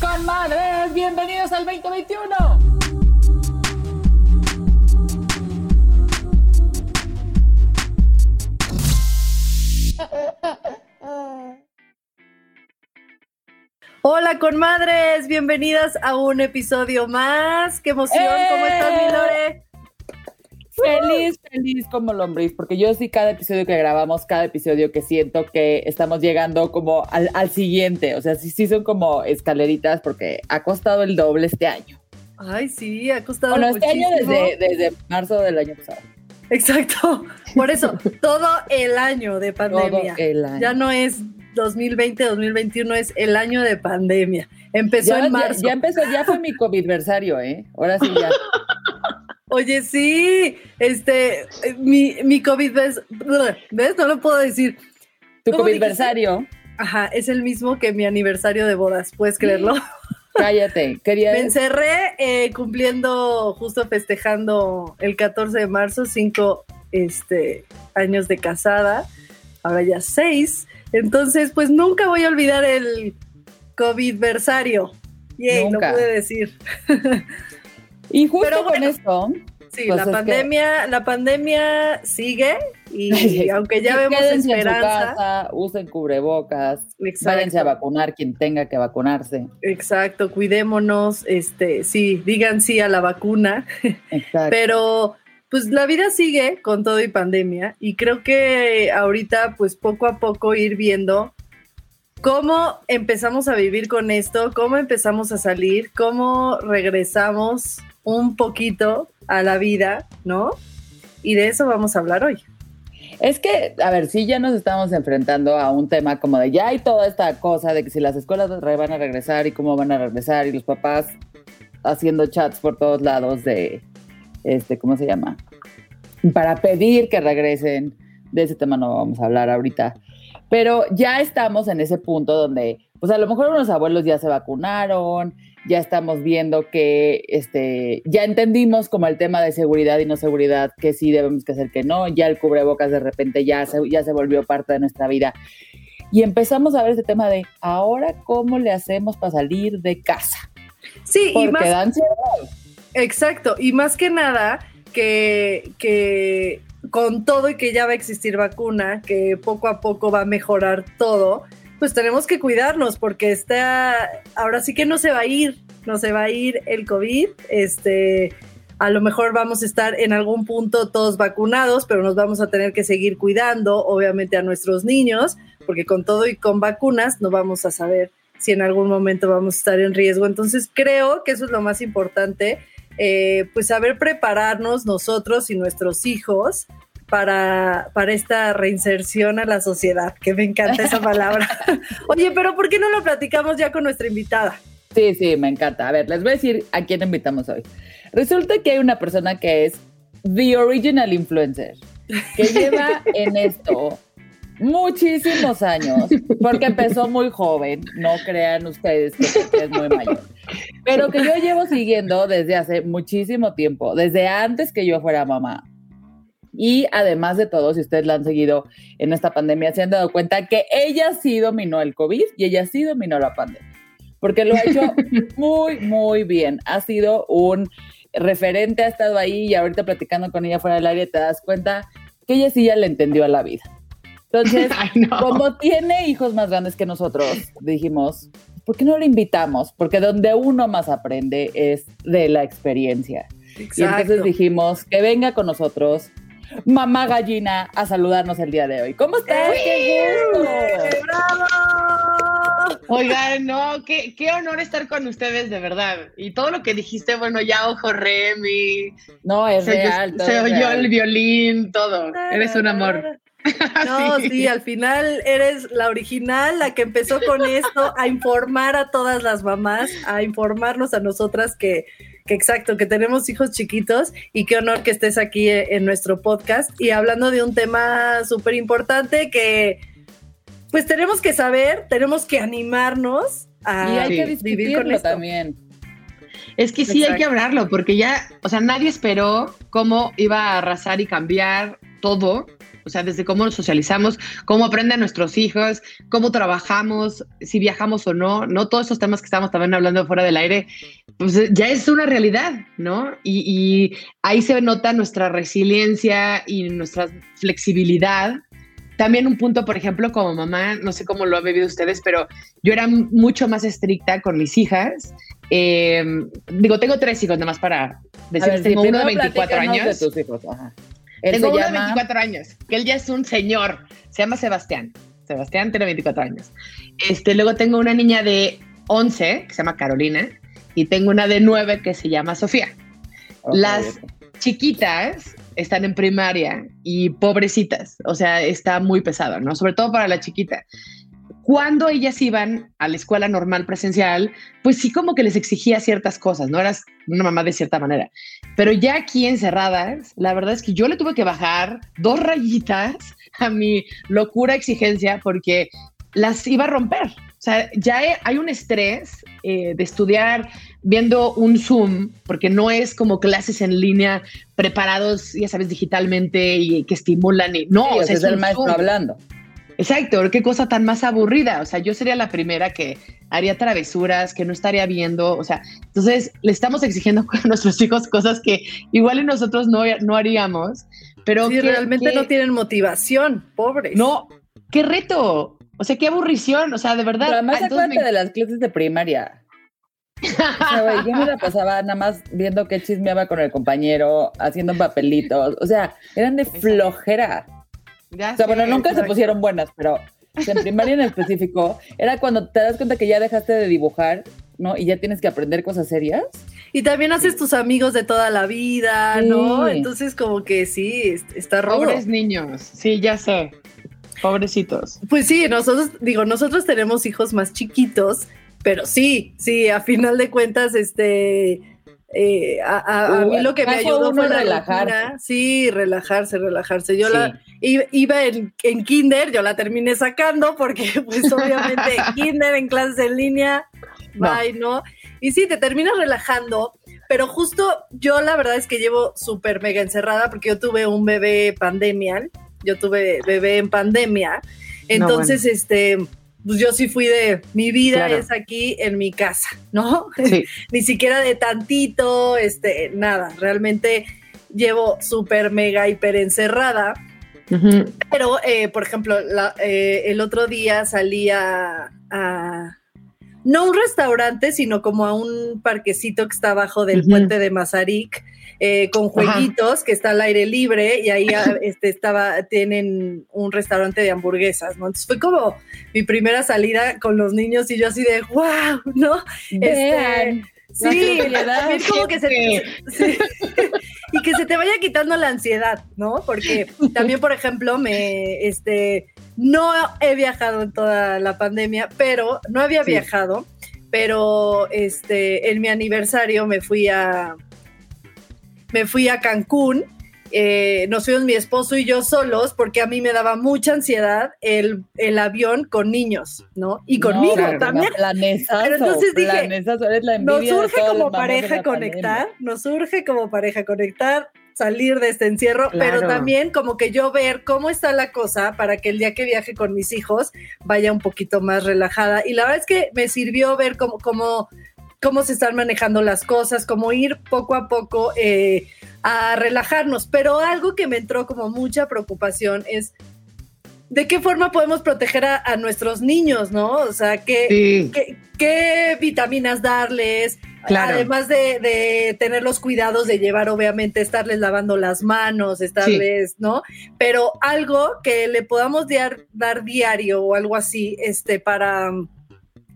Comadres, bienvenidos al 2021. Hola, conmadres, bienvenidas a un episodio más. ¡Qué emoción! ¿Cómo estás, mi Lore? Feliz, feliz como lombriz, porque yo sí cada episodio que grabamos, cada episodio que siento que estamos llegando como al, al siguiente, o sea, sí, sí son como escaleritas porque ha costado el doble este año. Ay, sí, ha costado Bueno, este año desde, desde marzo del año pasado. Exacto, por eso, todo el año de pandemia. Todo el año. Ya no es 2020, 2021, es el año de pandemia. Empezó Ya, en marzo. ya, ya empezó, ya fue mi covidversario, ¿eh? Ahora sí ya. Oye, sí, este, eh, mi, mi COVID, ¿ves? ¿ves? No lo puedo decir. Tu ¿Cómo covidversario. Ajá, es el mismo que mi aniversario de bodas, ¿puedes creerlo? Cállate. Quería Me encerré eh, cumpliendo, justo festejando el 14 de marzo, cinco este, años de casada, ahora ya seis. Entonces, pues nunca voy a olvidar el COVID-versario. Yay, lo Nunca. pude decir. Y justo Pero con bueno. esto, Sí, Pues la es que- pandemia, la pandemia sigue y aunque ya vemos en su esperanza. casa, usen cubrebocas, Exacto. váyanse a vacunar quien tenga que vacunarse. Exacto, cuidémonos, este, sí, digan sí a la vacuna. Exacto. Pero pues la vida sigue con todo y pandemia y creo que ahorita pues poco a poco ir viendo cómo empezamos a vivir con esto, cómo empezamos a salir, cómo regresamos un poquito a la vida, ¿no? Y de eso vamos a hablar hoy. Es que, a ver, sí ya nos estamos enfrentando a un tema como de ya hay toda esta cosa de que si las escuelas van a regresar y cómo van a regresar y los papás haciendo chats por todos lados de, este, ¿cómo se llama? Para pedir que regresen. De ese tema no vamos a hablar ahorita. Pero ya estamos en ese punto donde, pues a lo mejor unos abuelos ya se vacunaron, ya estamos viendo que este, ya entendimos como el tema de seguridad y no seguridad, que sí debemos que hacer que no, ya el cubrebocas de repente ya se, ya se volvió parte de nuestra vida. Y empezamos a ver este tema de ahora cómo le hacemos para salir de casa. Sí, y Porque más dan ansiedad. Exacto, y más que nada que, que con todo y que ya va a existir vacuna, que poco a poco va a mejorar todo, pues tenemos que cuidarnos porque está, ahora sí que no se va a ir, no se va a ir el COVID, este, a lo mejor vamos a estar en algún punto todos vacunados, pero nos vamos a tener que seguir cuidando, obviamente a nuestros niños, porque con todo y con vacunas no vamos a saber si en algún momento vamos a estar en riesgo. Entonces creo que eso es lo más importante, eh, pues saber prepararnos nosotros y nuestros hijos para, para esta reinserción a la sociedad, que me encanta esa palabra. Oye, pero ¿por qué no lo platicamos ya con nuestra invitada? Sí, sí, me encanta. A ver, les voy a decir a quién invitamos hoy. Resulta que hay una persona que es The Original Influencer, que lleva en esto muchísimos años, porque empezó muy joven, no crean ustedes que es muy mayor, pero que yo llevo siguiendo desde hace muchísimo tiempo, desde antes que yo fuera mamá. Y además de todo, si ustedes la han seguido en esta pandemia, se han dado cuenta que ella sí dominó el COVID y ella sí dominó la pandemia, porque lo ha hecho muy, muy bien. Ha sido un referente, ha estado ahí y ahorita platicando con ella fuera del área te das cuenta que ella sí ya le entendió a la vida. Entonces, como tiene hijos más grandes que nosotros, dijimos, ¿por qué no le invitamos? Porque donde uno más aprende es de la experiencia. Y entonces dijimos que venga con nosotros mamá gallina a saludarnos el día de hoy. ¿Cómo estás? ¡Qué gusto! ¡Bravo! Oigan, no, qué, qué honor estar con ustedes, de verdad. Y todo lo que dijiste, bueno, ya ojo, Remy. No, es se, real. Se es oyó real. el violín, todo. Eres un amor. No, Sí. sí. al final eres la original, la que empezó con esto, a informar a todas las mamás, a informarnos a nosotras que, que exacto, que tenemos hijos chiquitos y qué honor que estés aquí eh, en nuestro podcast y hablando de un tema súper importante que pues tenemos que saber, tenemos que animarnos a Y hay que vivir con esto. también. Es que sí hay que hablarlo, porque ya, o sea, nadie esperó cómo iba a arrasar y cambiar todo. O sea, desde cómo nos socializamos, cómo aprenden nuestros hijos, cómo trabajamos, si viajamos o no, no todos esos temas que estamos también hablando fuera del aire, pues eh, ya es una realidad, ¿no? Y, y ahí se nota nuestra resiliencia y nuestra flexibilidad. También un punto, por ejemplo, como mamá, no sé cómo lo han vivido ustedes, pero yo era mucho más estricta con mis hijas. Eh, digo, tengo tres hijos, nada más para A decir, ver, sí, tengo uno de primero 24 platícanos años. De tus hijos. Ajá. Él Tengo uno de llama- 24 años, que él ya es un señor. Se llama Sebastián. Sebastián tiene 24 años. Este, luego tengo una niña de 11, que se llama Carolina, y tengo una de 9 que se llama Sofía. Ok, Las chiquitas están en primaria y pobrecitas, o sea, está muy pesado, ¿no? Sobre todo para la chiquita. Cuando ellas iban a la escuela normal presencial, pues sí como que les exigía ciertas cosas, ¿no? Eras una mamá de cierta manera. Pero ya aquí encerradas, la verdad es que yo le tuve que bajar dos rayitas a mi locura exigencia porque las iba a romper. O sea, ya he- hay un estrés eh, de estudiar viendo un Zoom, porque no es como clases en línea preparados, ya sabes, digitalmente y que estimulan. Y, no, Sí, o sea, es es el maestro Zoom. hablando. Exacto, qué cosa tan más aburrida. O sea, yo sería la primera que haría travesuras, que no estaría viendo. O sea, entonces le estamos exigiendo a nuestros hijos cosas que igual y nosotros no, no haríamos. Pero Sí, que- realmente que- no tienen motivación, pobres. No, qué reto. O sea, qué aburrición. O sea, de verdad. Pero además acuérdate me- de las clases de primaria. O sea, güey, yo me la pasaba nada más viendo qué chismeaba con el compañero, haciendo papelitos. O sea, eran de flojera. Ya O sea, bueno, nunca se pusieron buenas, pero en primaria en específico, era cuando te das cuenta que ya dejaste de dibujar, ¿no? Y ya tienes que aprender cosas serias. Y también haces tus amigos de toda la vida, ¿no? Sí. Entonces como que sí, es- está rudo. Pobres niños. Sí, ya sé. Pobrecitos. Pues sí, nosotros, digo, nosotros tenemos hijos más chiquitos, pero sí, sí, a final de cuentas, este, eh, a, a- a mí lo que me ayudó fue la relajarse. rutina. Sí, relajarse, relajarse. Yo la Sí. iba, iba en, en kinder, yo la terminé sacando porque pues obviamente en kinder, en clases en línea, No. bye, ¿no? Y sí, te terminas relajando, pero justo yo la verdad es que llevo súper mega encerrada porque yo tuve un bebé pandemial, yo tuve bebé en pandemia, entonces este, pues yo sí fui de, mi vida Claro. es aquí en mi casa, ¿no? Sí. Ni siquiera de tantito, este, nada, realmente llevo súper mega hiper encerrada. Pero, eh, por ejemplo, la- eh, el otro día salí a, a- no un restaurante, sino como a un parquecito que está abajo del puente de Mazarik, eh, con jueguitos que está al aire libre y ahí ah, este, estaba, tienen un restaurante de hamburguesas, ¿no? Entonces fue como mi primera salida con los niños y yo así de, wow, ¿no? Vean. Sí, también como que se, sí. y que se te vaya quitando la ansiedad, ¿no? Porque también, por ejemplo, me, este, no he viajado en toda la pandemia, pero no había Sí. viajado, pero, este, en mi aniversario me fui a, me fui a Cancún. eh, nos fuimos mi esposo y yo solos porque a mí me daba mucha ansiedad el, el avión con niños, ¿no? Y conmigo también. Planesazo, Pero entonces dije, planesazo, eres la Nos surge como pareja conectar, pandemia. nos surge como pareja conectar, salir de este encierro, pero también como que yo ver cómo está la cosa para que el día que viaje con mis hijos vaya un poquito más relajada. Y la verdad es que me sirvió ver cómo, cómo, cómo se están manejando las cosas, cómo ir poco a poco eh, a relajarnos. Pero algo que me entró como mucha preocupación es de qué forma podemos proteger a, a nuestros niños, ¿no? O sea, Sí. qué, qué vitaminas darles, Claro. además de, de tener los cuidados de llevar, obviamente, estarles lavando las manos, estarles, ¿no? Pero algo que le podamos dar, dar diario o algo así, este, para,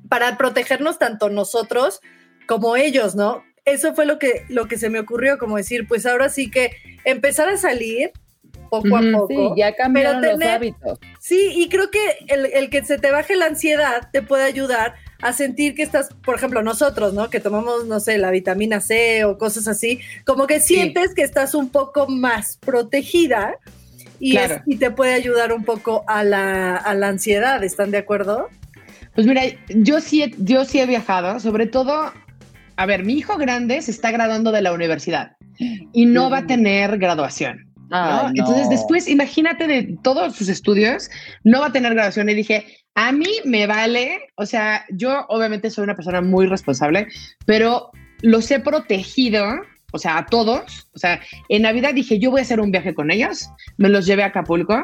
para protegernos tanto nosotros como ellos, ¿no? Eso fue lo que, lo que se me ocurrió, como decir, pues ahora sí que empezar a salir poco a poco. Sí, ya cambiaron los hábitos. Sí, y creo que el, el, que se te baje la ansiedad te puede ayudar a sentir que estás, por ejemplo, nosotros, ¿no? Que tomamos, no sé, la vitamina C o cosas así, como que sientes que estás un poco más protegida y, y te puede ayudar un poco a la, a la ansiedad, ¿están de acuerdo? Pues mira, yo sí, yo sí he viajado, sobre todo, a ver, mi hijo grande se está graduando de la universidad y no va a tener graduación. Entonces después, imagínate de todos sus estudios, no va a tener graduación. Y dije, a mí me vale, o sea, yo obviamente soy una persona muy responsable, pero los he protegido, o sea, a todos. O sea, en Navidad dije, yo voy a hacer un viaje con ellos, me los llevé a Acapulco.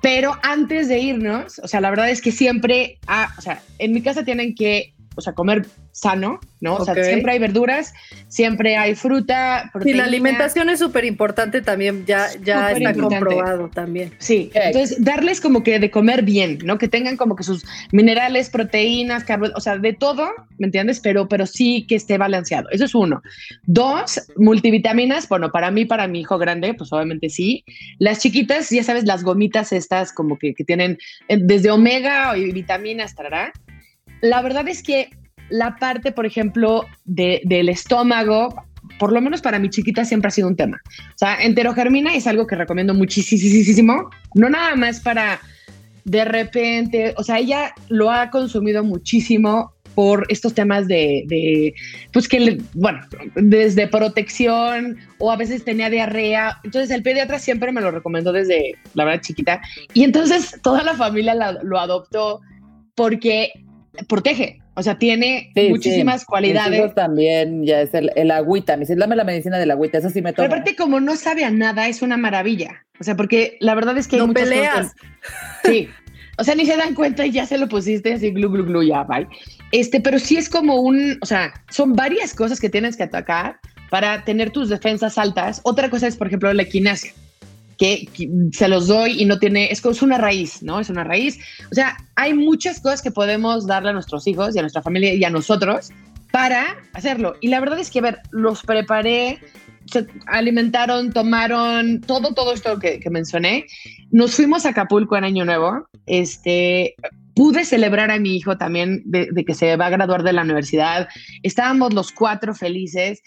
Pero antes de irnos, o sea, la verdad es que siempre, ah, o sea, en mi casa tienen que, o sea, comer sano, ¿no? O sea, siempre hay verduras, siempre hay fruta, proteína. Y la alimentación es súper importante también, ya, ya está comprobado también. Sí, entonces darles como que de comer bien, ¿no? Que tengan como que sus minerales, proteínas, carbohidratos, o sea, de todo, ¿me entiendes? Pero, pero sí que esté balanceado. Eso es uno. Dos, multivitaminas, bueno, para mí, para mi hijo grande, pues obviamente sí. Las chiquitas, ya sabes, las gomitas estas como que, que tienen eh, desde omega y vitaminas, tarará. La verdad es que la parte, por ejemplo, del estómago, por lo menos para mi chiquita siempre ha sido un tema. O sea, enterogermina es algo que recomiendo muchísimo, no nada más para de repente, o sea, ella lo ha consumido muchísimo por estos temas de, pues que, bueno, desde protección o a veces tenía diarrea. Entonces el pediatra siempre me lo recomendó desde, la verdad, chiquita. Y entonces toda la familia lo adoptó porque protege. O sea, tiene muchísimas cualidades. también ya es el, el, agüita. Me dice, dame la medicina del agüita, eso sí me toca. Pero aparte, como no sabe a nada, es una maravilla. O sea, porque la verdad es que no peleas. Sí. O sea, ni se dan cuenta y ya se lo pusiste así, glu, glu, glu, ya, bye. Este, pero sí es como un, o sea, son varias cosas que tienes que atacar para tener tus defensas altas. Otra cosa es, por ejemplo, la equinacia que, se los doy y no tiene, es, es una raíz, ¿no? Es una raíz. O sea, hay muchas cosas que podemos darle a nuestros hijos y a nuestra familia y a nosotros para hacerlo. Y la verdad es que, a ver, los preparé, se alimentaron, tomaron todo, todo esto que, mencioné. Nos fuimos a Acapulco en Año Nuevo. Este, pude celebrar a mi hijo también de, de, que se va a graduar de la universidad. Estábamos los cuatro felices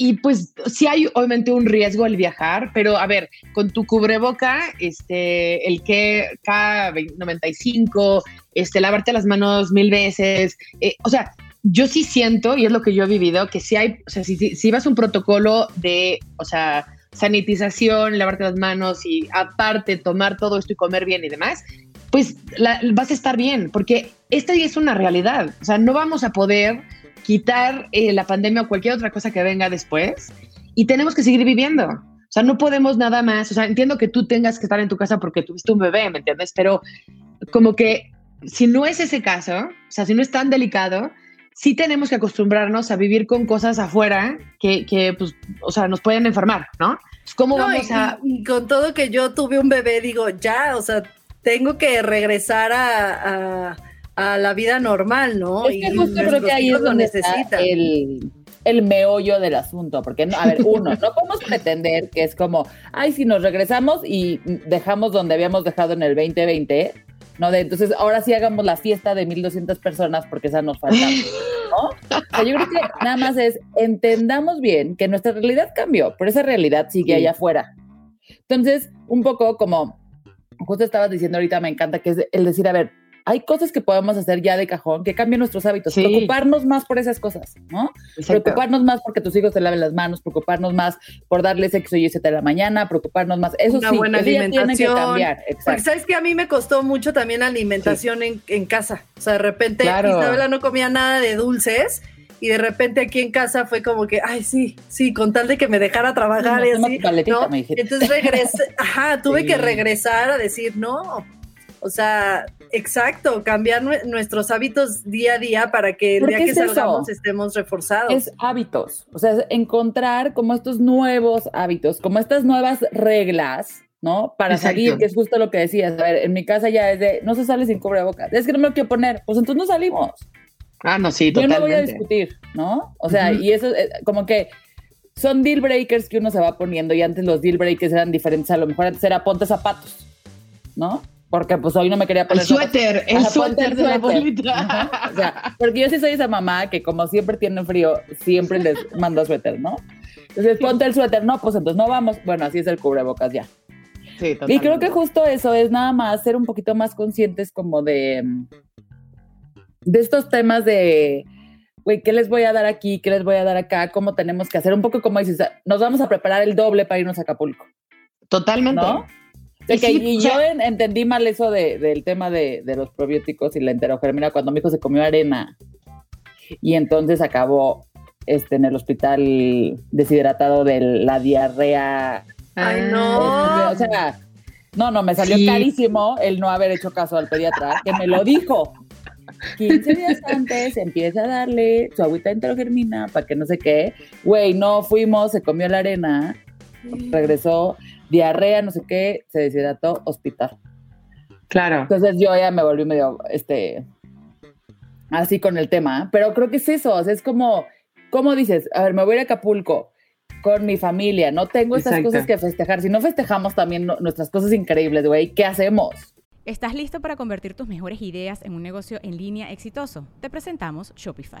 y pues sí hay obviamente un riesgo al viajar, pero a ver, con tu cubreboca, este, el que K95, este, lavarte las manos mil veces, eh, o sea, yo sí siento, y es lo que yo he vivido, que si hay, o sea, si, si, vas un protocolo de, o sea, sanitización, lavarte las manos y aparte tomar todo esto y comer bien y demás, pues vas a estar bien, porque esta es una realidad, o sea, no vamos a poder quitar eh, la pandemia o cualquier otra cosa que venga después y tenemos que seguir viviendo. O sea, no podemos nada más. O sea, entiendo que tú tengas que estar en tu casa porque tuviste un bebé, ¿me entiendes? Pero como que si no es ese caso, o sea, si no es tan delicado, sí tenemos que acostumbrarnos a vivir con cosas afuera que, que pues, o sea, nos pueden enfermar, ¿no? Pues, ¿Cómo vamos a...? Y, con todo que yo tuve un bebé, digo, ya, o sea, tengo que regresar a a la vida normal, ¿no? Es que justo creo que ahí es donde necesita el, el meollo del asunto, porque, a ver, uno, no podemos pretender que es como, ay, si nos regresamos y dejamos donde habíamos dejado en el 2020, ¿no? De, entonces, ahora sí hagamos la fiesta de 1200 personas porque esa nos falta, ¿no? O sea, yo creo que nada más es, entendamos bien que nuestra realidad cambió, pero esa realidad sigue allá afuera. Entonces, un poco como justo estabas diciendo ahorita, me encanta, que es el decir, a ver, hay cosas que podemos hacer ya de cajón que cambien nuestros hábitos, preocuparnos más por esas cosas, ¿no? Preocuparnos más porque tus hijos te laven las manos, preocuparnos más por darles sexo y siete de la mañana, preocuparnos más. Eso Una sí, buena alimentación. que cambiar. Porque sabes que a mí me costó mucho también alimentación en, en, casa. O sea, de repente Isabela no comía nada de dulces y de repente aquí en casa fue como que, ay, sí, sí, con tal de que me dejara trabajar y así. Entonces regresé, ajá, tuve que regresar a decir, no, o sea, exacto, cambiar nuestros hábitos día a día para que el día que salgamos estemos reforzados. Es hábitos, o sea, encontrar como estos nuevos hábitos, como estas nuevas reglas ¿no? Para Exacto. salir, que es justo lo que decías. A ver, en mi casa ya es de, no se sale sin cubrebocas. Es que no me lo quiero poner. Pues entonces no salimos. Ah, no, sí, Yo totalmente. no voy a discutir, ¿no? O sea, y eso, eh, como que son deal breakers que uno se va poniendo y antes los deal breakers eran diferentes. A lo mejor antes era ponte zapatos, ¿no? Porque pues hoy no me quería El poner zapatos. suéter, el Ajá, suéter el de la bolita. O sea, porque yo sí soy esa mamá que como siempre tienen frío, siempre les mando suéter, ¿no? Entonces, ponte el suéter, no, pues entonces no vamos. Bueno, así es el cubrebocas ya. Sí, Y creo totalmente. que justo eso es nada más ser un poquito más conscientes como de, de estos temas de, güey, ¿qué les voy a dar aquí? ¿Qué les voy a dar acá? ¿Cómo tenemos que hacer? Un poco como dices, nos vamos a preparar el doble para irnos a Acapulco, Totalmente. ¿no? Sea, Y que- sí, y o sea- yo en- entendí mal eso de- del tema de, de los probióticos y la enterogermina cuando mi hijo se comió arena y entonces acabó este, en el hospital deshidratado de la diarrea Ay, Ah, no. o sea, no, no, me salió Sí. carísimo el no haber hecho caso al pediatra, que me lo dijo. 15 días antes empieza a darle su agüita enterogermina para que no sé qué. Güey, no fuimos, se comió la arena, regresó, diarrea, no sé qué, se deshidrató, hospital. Claro. Entonces yo ya me volví medio, este, así con el tema, pero creo que es eso, o sea, es como, ¿cómo dices? A ver, me voy a ir a Acapulco con mi familia, no tengo estas Exacto. cosas que festejar, si no festejamos también no- nuestras cosas increíbles, güey, ¿qué hacemos? ¿Estás listo para convertir tus mejores ideas en un negocio en línea exitoso? Te presentamos Shopify.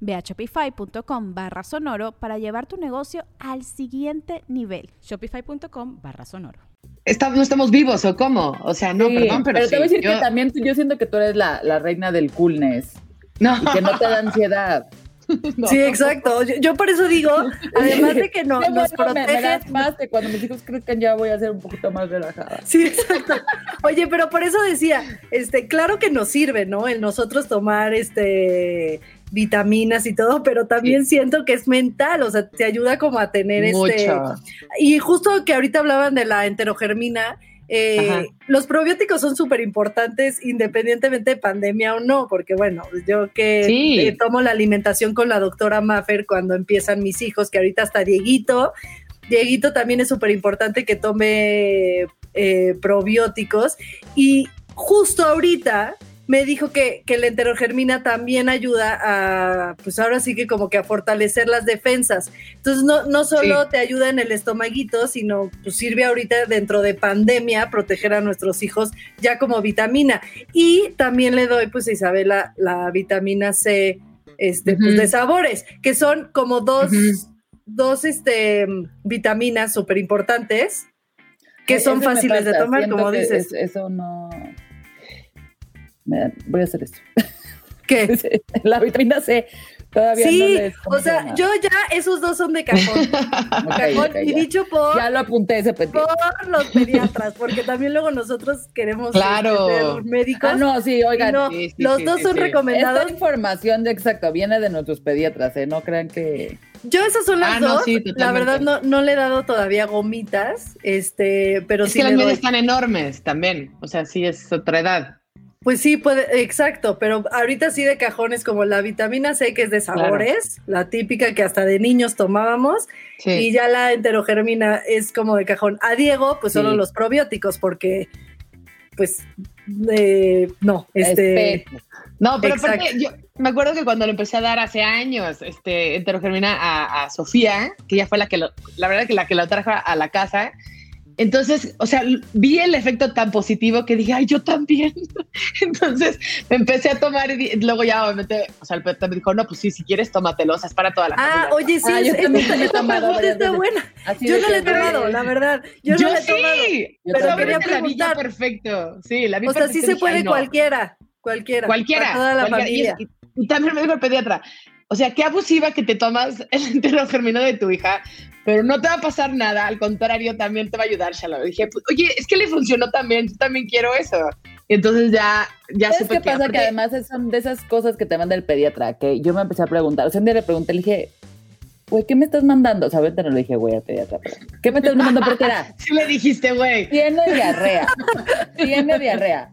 Ve a shopify.com barra sonoro para llevar tu negocio al siguiente nivel. Shopify.com barra sonoro. Está- ¿No estamos vivos o cómo? O sea, no, Sí, perdón, pero, te voy a sí, decir yo- que también yo siento que tú eres la, la reina del coolness No, y que no te da ansiedad. no. Sí, exacto. Yo, yo por eso digo, además de que no, Qué nos bueno, me- me, protege. das más que cuando mis hijos crezcan ya voy a ser un poquito más relajada. Sí, exacto. Oye, pero por eso decía, este, claro que nos sirve, ¿no? El nosotros tomar este vitaminas y todo, pero también siento que es mental, o sea, te ayuda como a tener este y justo que ahorita hablaban de la enterogermina, eh, los probióticos son súper importantes independientemente de pandemia o no, porque bueno, yo que Sí. eh, tomo la alimentación con la doctora Maffer cuando empiezan mis hijos, que ahorita está Dieguito, Dieguito también es súper importante que tome eh, probióticos y justo ahorita me dijo que, que la enterogermina también ayuda a, pues ahora sí que como que a fortalecer las defensas. Entonces no, no solo Sí. te ayuda en el estomaguito, sino pues sirve ahorita dentro de pandemia proteger a nuestros hijos ya como vitamina. Y también le doy pues a Isabela la vitamina C este, pues, de sabores, que son como dos, Ujú. dos este, vitaminas súper importantes que Eh, son fáciles de tomar, siento como dices. es- eso no... Me voy a hacer esto. ¿Qué? La vitamina C todavía no Sí, les o sea, yo ya esos dos son de cajón. Ok, cajón y ya. dicho por, Ya lo apunté ese por los pediatras, porque también luego nosotros queremos Claro. este, ser médicos. Ah, no, sí, oigan. no, sí, sí, los sí, dos sí, son sí. recomendados. Esta información de exacto viene de nuestros pediatras, ¿eh? No crean que. Yo esas son las Ah, no, dos. sí, la verdad no, no le he dado todavía gomitas, este, pero Es sí que las mías están enormes también. O sea, sí es otra edad. Pues sí, puede, exacto, pero ahorita sí de cajones como la vitamina C, que es de sabores, la típica que hasta de niños tomábamos, Sí. y ya la enterogermina es como de cajón. A Diego, pues solo los probióticos, porque, pues, eh, no, este, Espejo. No, pero Exacto. aparte, yo me acuerdo que cuando lo empecé a dar hace años, este, enterogermina a, a Sofía, que ella fue la que lo, la verdad que la que la trajo a la casa, Entonces, o sea, vi el efecto tan positivo que dije, ay, yo también. Entonces me empecé a tomar y luego ya obviamente, o sea, el peta me dijo, no, pues sí, si quieres, tómatelo, o sea, es para toda la Ah, oye, sí, Ah, yo es- también me he tomado está buena. Así Yo no la he tomado, la verdad. Yo, Yo, no la he tomado. sí, Pero quería Sabes, la vi preguntar. perfecto. Sí, la vi O sea, sí se puede cualquiera, cualquiera. Cualquiera. Para toda la cualquiera. Familia. y también me dijo el pediatra, o sea, qué abusiva que te tomas el entero germinado de tu hija, pero no te va a pasar nada, al contrario, también te va a ayudar, Shalom. Dije, pues, oye, es que le funcionó también, yo también quiero eso. Y entonces ya, ya ¿Sabes supe qué pasa? Que además son de esas cosas que te manda el pediatra, que yo me empecé a preguntar. O sea, un día le pregunté, le dije, güey, ¿qué me estás mandando? O sea, ahorita no le dije, güey, al pediatra, pero ¿qué me estás mandando? Porque era, Sí le dijiste, güey. tiene diarrea, tiene diarrea.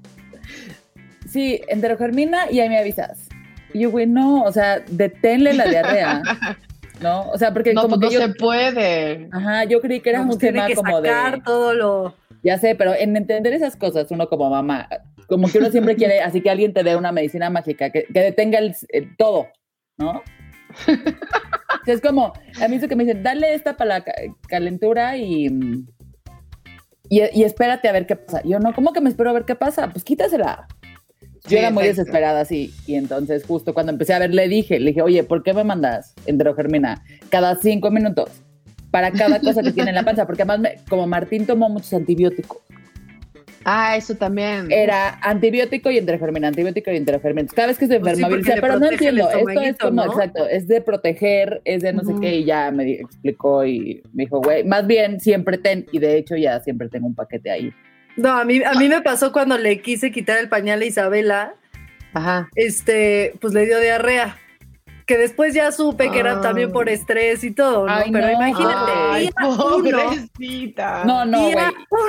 Sí, enterogermina y ahí me avisas. Y yo, güey, no, o sea, deténle la diarrea, ¿no? O sea, porque No, como pues que no yo, se puede. ajá, yo creí que era No, pues un tiene tema que como sacar de, todo lo. ya sé, pero en entender esas cosas, uno como mamá, como que uno siempre quiere, así que alguien te dé una medicina mágica que, que detenga el, el todo, ¿no? O sea, es como, a mí eso que me dicen, dale esta para la ca- calentura y, y, y espérate a ver qué pasa. Yo no, ¿cómo que me espero a ver qué pasa? Pues quítasela. Yo Sí, era muy desesperada así, y entonces justo cuando empecé a ver le dije, le dije, oye, ¿por qué me mandas enterogermina cada cinco minutos para cada cosa que tiene en la panza? Porque además, me- como Martín tomó muchos antibióticos, Ah, eso también. era antibiótico y enterogermina, antibiótico y enterogermina. Cada vez que se Pues sí, decía, le pero no entiendo, esto es como, ¿no? exacto, es de proteger, es de no sé qué, y ya me explicó y me dijo, güey, más bien siempre ten, y de hecho ya siempre tengo un paquete ahí. No, a mí, a mí me pasó cuando le quise quitar el pañal a Isabela, Ajá. este, pues le dio diarrea. Que después ya supe que era Ah. también por estrés y todo, ¿no? Ay, Pero no. imagínate, Ay, día uno, pobrecita. No, no, güey,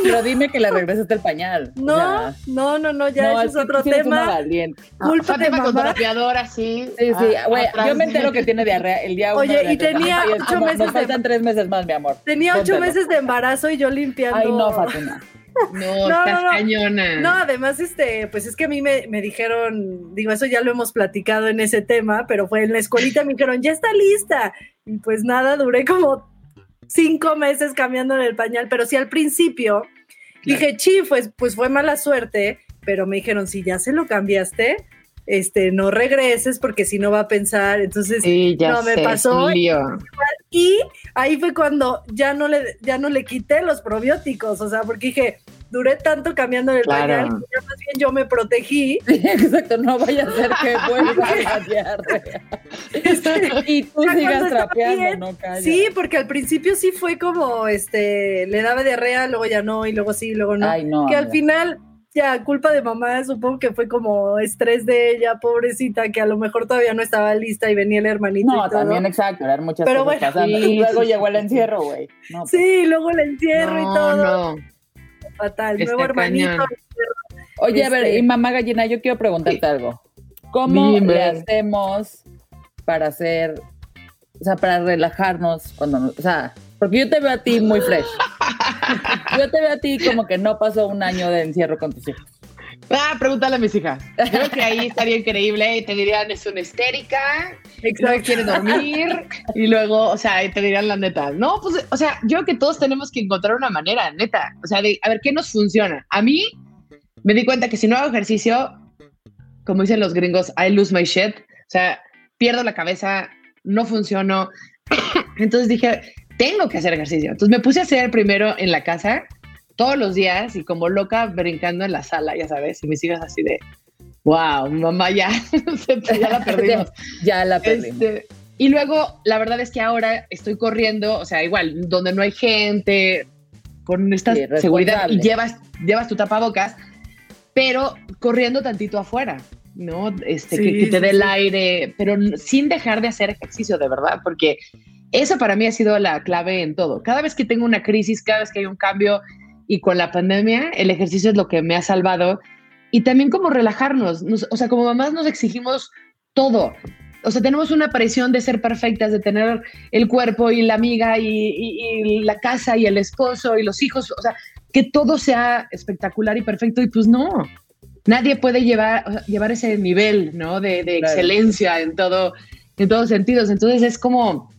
pero dime que le regresaste el pañal. o No, sea, no, no, no, ya no, eso es otro tema. valiente. Culpa de trapeadora, sí. Sí, sí, Ah, güey, yo me entero que tiene diarrea el día uno Oye, y tenía ocho meses Nos de- faltan tres meses más, mi amor. Tenía ocho meses de embarazo y yo limpiando. Ay, no, Fátima. No, No, estás no, no. cañona. No, además, este, pues es que a mí me, me dijeron, digo, eso ya lo hemos platicado en ese tema, pero fue en la escuelita, me dijeron, ya está lista. Y pues nada, duré como cinco meses cambiándole el pañal, pero sí al principio dije, chi, pues, pues fue mala suerte, pero me dijeron, si ya se lo cambiaste, este, no regreses porque si no va a pensar, entonces, Sí, ya No, me sé, es pasó. y ahí fue cuando ya no le, ya no le quité los probióticos, o sea, porque dije, duré tanto cambiándole el Claro. pañal, que ya más bien yo me protegí. Sí, exacto, no vaya a ser que vuelva a diarrea. y tú sigas trapeando, bien, no calla. Sí, porque al principio sí fue como, este, le daba diarrea, luego ya no, y luego sí, luego no. Ay, no. que al final, ya, culpa de mamá, supongo que fue como estrés de ella, pobrecita, que a lo mejor todavía no estaba lista y venía el hermanito No, y todo. también exacto, eran muchas Pero cosas bueno, pasando. sí, y luego sí, llegó el encierro, güey. No, pues, Sí, luego el encierro y todo. no. Fatal. Nuevo hermanito. Oye, a ver, este- y mamá gallina, yo quiero preguntarte algo. ¿Cómo Dime. le hacemos para hacer, o sea, para relajarnos cuando, o sea, porque yo te veo a ti muy fresh. Yo te veo a ti como que no pasó un año de encierro con tus hijos. Ah, pregúntale a mis hijas. Creo que ahí estaría increíble y te dirían, es una histérica, y luego quiere dormir, y luego, o sea, y te dirían la neta. No, pues, o sea, yo creo que todos tenemos que encontrar una manera, neta. O sea, de, a ver, ¿qué nos funciona? A mí me di cuenta que si no hago ejercicio, como dicen los gringos, I lose my shit. O sea, pierdo la cabeza, no funciono. Entonces dije, tengo que hacer ejercicio. Entonces me puse a hacer primero en la casa todos los días y como loca brincando en la sala, ya sabes, y mis hijas así de, wow, mamá, ya, ya la perdimos. Ya la perdimos. Este, y luego, la verdad es que ahora estoy corriendo, o sea, igual, donde no hay gente, con esta Sí, seguridad y llevas, llevas tu tapabocas, pero corriendo tantito afuera, ¿no? Este, que, Sí, que te sí, dé el sí. aire, pero sin dejar de hacer ejercicio, de verdad, porque eso para mí ha sido la clave en todo. Cada vez que tengo una crisis, cada vez que hay un cambio y con la pandemia, el ejercicio es lo que me ha salvado. Y también como relajarnos, nos- o sea, como mamás nos exigimos todo. O sea, tenemos una presión de ser perfectas, de tener el cuerpo y la amiga y, y- y la casa y el esposo y los hijos, o sea, que todo sea espectacular y perfecto y pues no. Nadie puede llevar, o sea, llevar ese nivel, ¿no? De, de Claro. excelencia en todo, en todos sentidos. Entonces es como,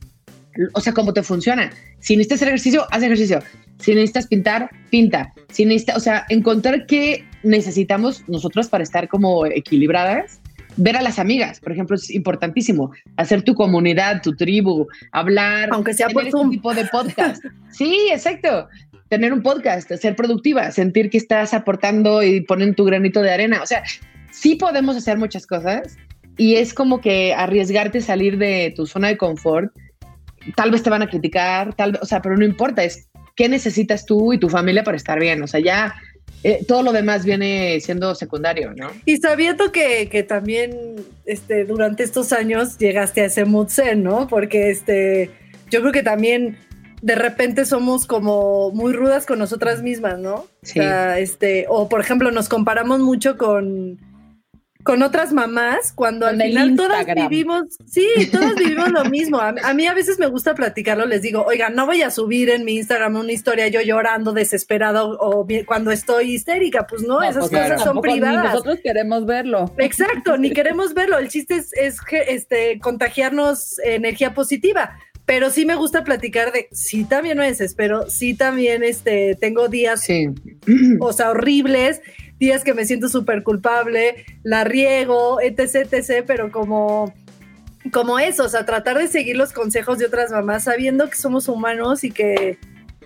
o sea, cómo te funciona. Si necesitas hacer ejercicio, haz ejercicio. Si necesitas pintar, pinta. Si necesitas, o sea, encontrar qué necesitamos nosotros para estar como equilibradas. Ver a las amigas, por ejemplo, es importantísimo. Hacer tu comunidad, tu tribu, hablar. Aunque sea por tener este tipo de podcast. sí, exacto. Tener un podcast, ser productiva, sentir que estás aportando y poner tu granito de arena. O sea, sí podemos hacer muchas cosas y es como que arriesgarte a salir de tu zona de confort. Tal vez te van a criticar, tal vez, o sea, pero no importa, es qué necesitas tú y tu familia para estar bien. O sea, ya eh, todo lo demás viene siendo secundario, ¿no? Y sabiendo que, que, también este, durante estos años llegaste a ese mood zen, ¿no? Porque este, yo creo que también de repente somos como muy rudas con nosotras mismas, ¿no? Sí. O, sea, este, o por ejemplo, nos comparamos mucho con con otras mamás cuando Con al final todas vivimos, sí, todas vivimos lo mismo. A, a mí a veces me gusta platicarlo, les digo, oiga, no voy a subir en mi Instagram una historia yo llorando desesperada o, cuando estoy histérica, pues no, No, esas pues, cosas claro, son ni privadas. Nosotros queremos verlo. Exacto, ni queremos verlo. El chiste es, es que, este, contagiarnos energía positiva. Pero sí me gusta platicar de, sí también me desespero, sí también este, tengo días Sí. o sea, horribles, días que me siento súper culpable, la riego, etc, etc, pero como, como eso, o sea, tratar de seguir los consejos de otras mamás sabiendo que somos humanos y que,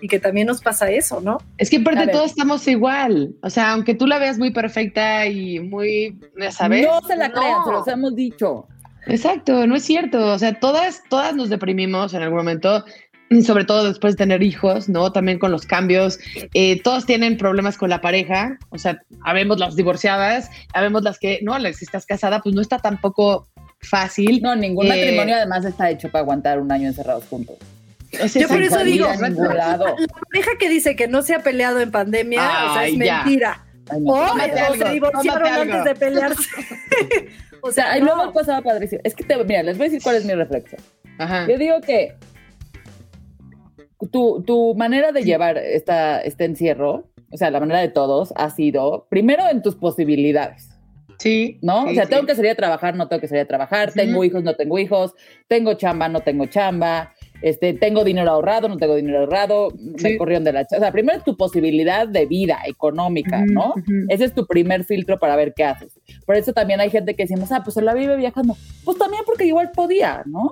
y que también nos pasa eso, ¿no? Es que aparte todos estamos igual. O sea, aunque tú la veas muy perfecta y muy, ya sabes. No se la No. crean, se los hemos dicho. Exacto, no es cierto. O sea, todas, todas nos deprimimos en algún momento, sobre todo después de tener hijos, ¿no? También con los cambios. Eh, todos tienen problemas con la pareja. O sea, habemos las divorciadas, habemos las que, no, las que estás casada, pues no está tampoco fácil. No, ningún Eh, matrimonio además está hecho para aguantar un año encerrados juntos. O sea, Yo por eso digo. La pareja que dice que no se ha peleado en pandemia, o sea, es ya. mentira. Ay, no, O, tómate o algo, se divorciaron antes de pelearse. o O sea, no. luego pasaba padrísimo. Es que te, mira, les voy a decir cuál es mi reflexión. Ajá. Yo digo que tu, tu manera de llevar esta, este encierro, o sea, la manera de todos, ha sido primero en tus posibilidades, Sí. ¿no? sí, o sea, sí. tengo que salir a trabajar, no tengo que salir a trabajar, tengo hijos, no tengo hijos, tengo chamba, no tengo chamba, este, tengo dinero ahorrado, no tengo dinero ahorrado, me corrieron de la chamba. O sea, primero tu posibilidad de vida económica, Ujú, ¿no? ujú. Ese es tu primer filtro para ver qué haces. Por eso también hay gente que decimos, ah, pues se la vive viajando. Pues también porque igual podía, ¿no?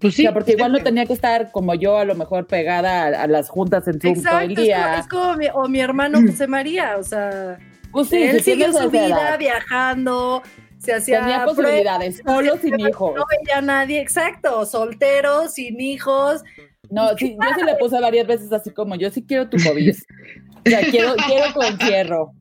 Pues O sí. sea, porque igual no tenía que estar como yo, a lo mejor pegada a, a las juntas en Zoom todo Exacto, el es como, día. es como mi, o mi hermano José María, o sea, Pues sí, él si siguió su vida edad, viajando, se hacía tenía pruebas, posibilidades, solo sin hijos. no veía a nadie, exacto, soltero, sin hijos. No, sí, yo sí le puse varias veces así como, yo sí quiero tu COVID. O sea, quiero, quiero tu encierro.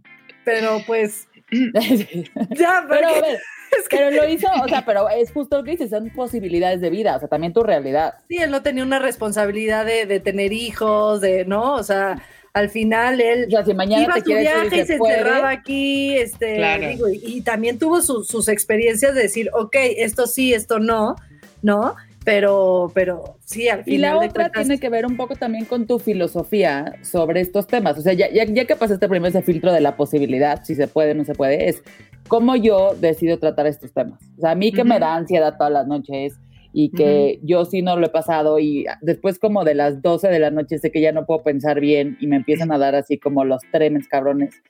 Pero pues, ya, Pero a porque ver, es que pero lo hizo, o sea, pero es justo lo que dices, son posibilidades de vida, o sea, también tu realidad. sí, él no tenía una responsabilidad de, de tener hijos, de, ¿no? O sea, al final él O sea, si mañana iba a su viaje y y se puede, encerraba aquí, este, Claro. digo, y, y también tuvo su- sus experiencias de decir, ok, esto sí, esto no, ¿no? Pero, pero sí, al final Y la otra cuentas- tiene que ver un poco también con tu filosofía sobre estos temas. O sea, ya, ya, ya que pasaste primero ese filtro de la posibilidad, si se puede o no se puede, es cómo yo decido tratar estos temas. O sea, a mí que me da ansiedad todas las noches y que yo sí no lo he pasado y después como de las 12 de la noche sé que ya no puedo pensar bien y me empiezan a dar así como los tremes cabrones.